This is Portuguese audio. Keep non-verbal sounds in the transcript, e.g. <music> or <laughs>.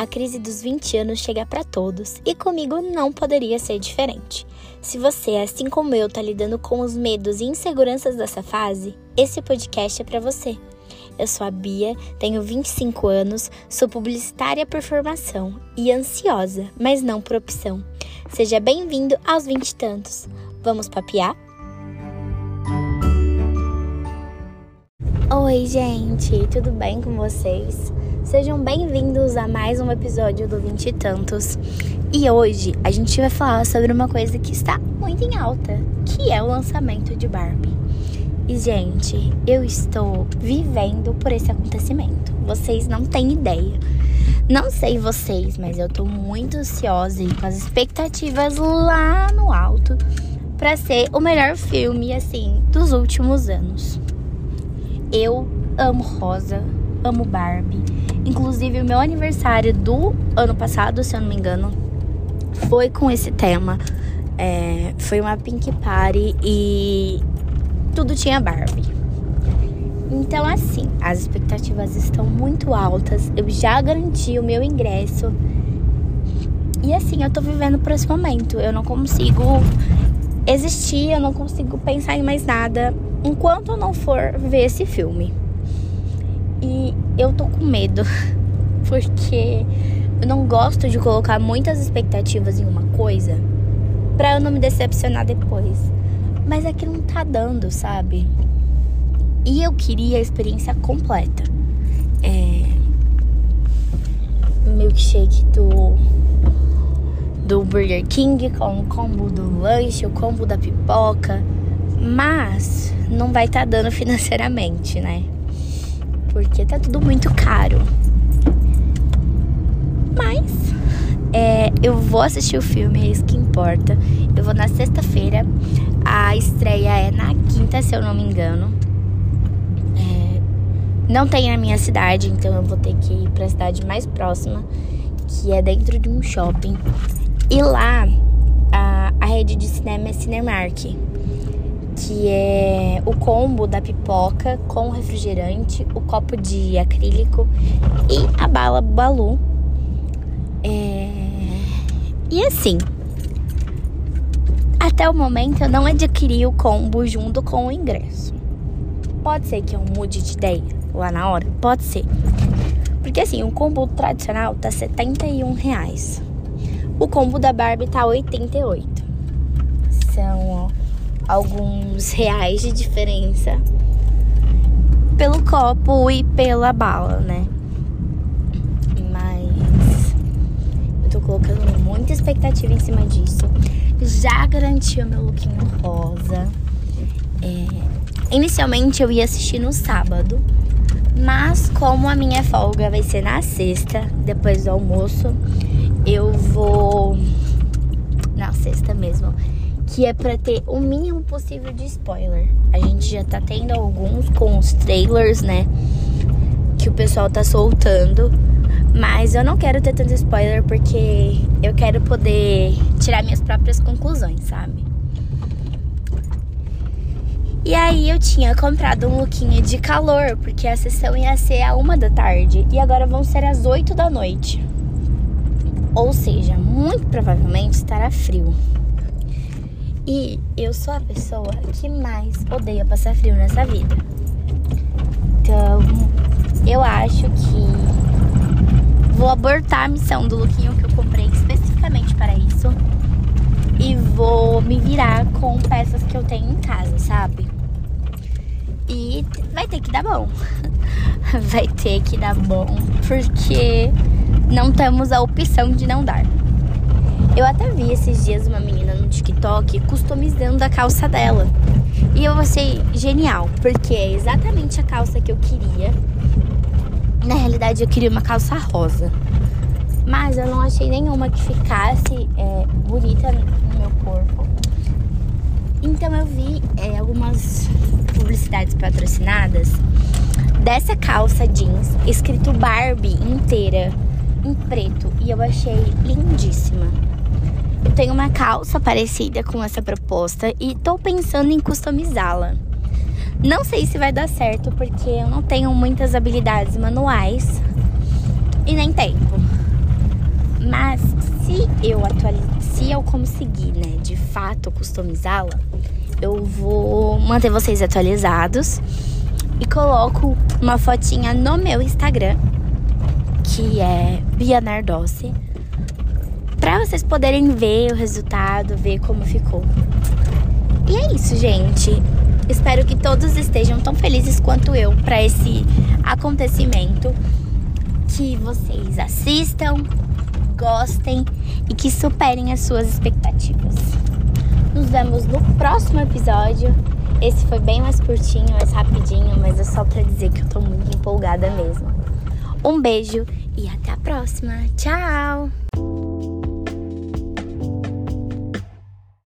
A crise dos 20 anos chega para todos e comigo não poderia ser diferente. Se você, assim como eu, tá lidando com os medos e inseguranças dessa fase, esse podcast é para você. Eu sou a Bia, tenho 25 anos, sou publicitária por formação e ansiosa, mas não por opção. Seja bem-vindo aos 20 e tantos. Vamos papiar? Oi, gente, tudo bem com vocês? Sejam bem-vindos a mais um episódio do Vinte e Tantos. E hoje a gente vai falar sobre uma coisa que está muito em alta, que é o lançamento de Barbie. E, gente, eu estou vivendo por esse acontecimento. Vocês não têm ideia. Não sei vocês, mas eu tô muito ansiosa e com as expectativas lá no alto para ser o melhor filme, assim, dos últimos anos. Eu amo Rosa, amo Barbie. Inclusive, o meu aniversário do ano passado, se eu não me engano, foi com esse tema. É, foi uma Pink Party e tudo tinha Barbie. Então, assim, as expectativas estão muito altas. Eu já garanti o meu ingresso. E assim, eu tô vivendo por esse momento. Eu não consigo existir, eu não consigo pensar em mais nada enquanto eu não for ver esse filme. Eu tô com medo, <laughs> porque eu não gosto de colocar muitas expectativas em uma coisa pra eu não me decepcionar depois. Mas aqui não tá dando, sabe? E eu queria a experiência completa. É... Milkshake do do Burger King com o combo do lanche, o combo da pipoca, mas não vai estar tá dando <laughs> financeiramente, né? Porque tá tudo muito caro. Mas é, eu vou assistir o filme, é isso que importa. Eu vou na sexta-feira. A estreia é na quinta, se eu não me engano. É, não tem na minha cidade, então eu vou ter que ir pra cidade mais próxima, que é dentro de um shopping. E lá a, a rede de cinema é Cinemark que é o combo da pipoca com refrigerante, o copo de acrílico e a bala Balu. É... E assim, até o momento eu não adquiri o combo junto com o ingresso. Pode ser que eu mude de ideia lá na hora? Pode ser. Porque assim, o combo tradicional tá 71 reais. O combo da Barbie tá 88. São alguns reais de diferença pelo copo e pela bala, né? Mas eu tô colocando muita expectativa em cima disso. Já garanti o meu lookinho rosa. É, inicialmente eu ia assistir no sábado, mas como a minha folga vai ser na sexta, depois do almoço, eu vou na sexta mesmo que é para ter o mínimo possível de spoiler. A gente já tá tendo alguns com os trailers, né? Que o pessoal tá soltando. Mas eu não quero ter tanto spoiler porque eu quero poder tirar minhas próprias conclusões, sabe? E aí eu tinha comprado um lookinho de calor, porque a sessão ia ser a uma da tarde e agora vão ser as 8 da noite. Ou seja, muito provavelmente estará frio. E eu sou a pessoa que mais odeia passar frio nessa vida. Então, eu acho que vou abortar a missão do lookinho que eu comprei especificamente para isso. E vou me virar com peças que eu tenho em casa, sabe? E vai ter que dar bom. <laughs> vai ter que dar bom, porque não temos a opção de não dar. Eu até vi esses dias uma menina no TikTok customizando a calça dela. E eu achei genial, porque é exatamente a calça que eu queria. Na realidade, eu queria uma calça rosa. Mas eu não achei nenhuma que ficasse é, bonita no meu corpo. Então eu vi é, algumas publicidades patrocinadas dessa calça jeans escrito Barbie inteira em preto e eu achei lindíssima. Eu tenho uma calça parecida com essa proposta e tô pensando em customizá-la. Não sei se vai dar certo porque eu não tenho muitas habilidades manuais e nem tempo. Mas se eu se eu conseguir, né, de fato customizá-la, eu vou manter vocês atualizados e coloco uma fotinha no meu Instagram, que é Bia Nardossi, para vocês poderem ver o resultado, ver como ficou. E é isso, gente. Espero que todos estejam tão felizes quanto eu para esse acontecimento. Que vocês assistam, gostem e que superem as suas expectativas. Nos vemos no próximo episódio. Esse foi bem mais curtinho, mais rapidinho, mas é só para dizer que eu tô muito empolgada mesmo. Um beijo e até a próxima. Tchau!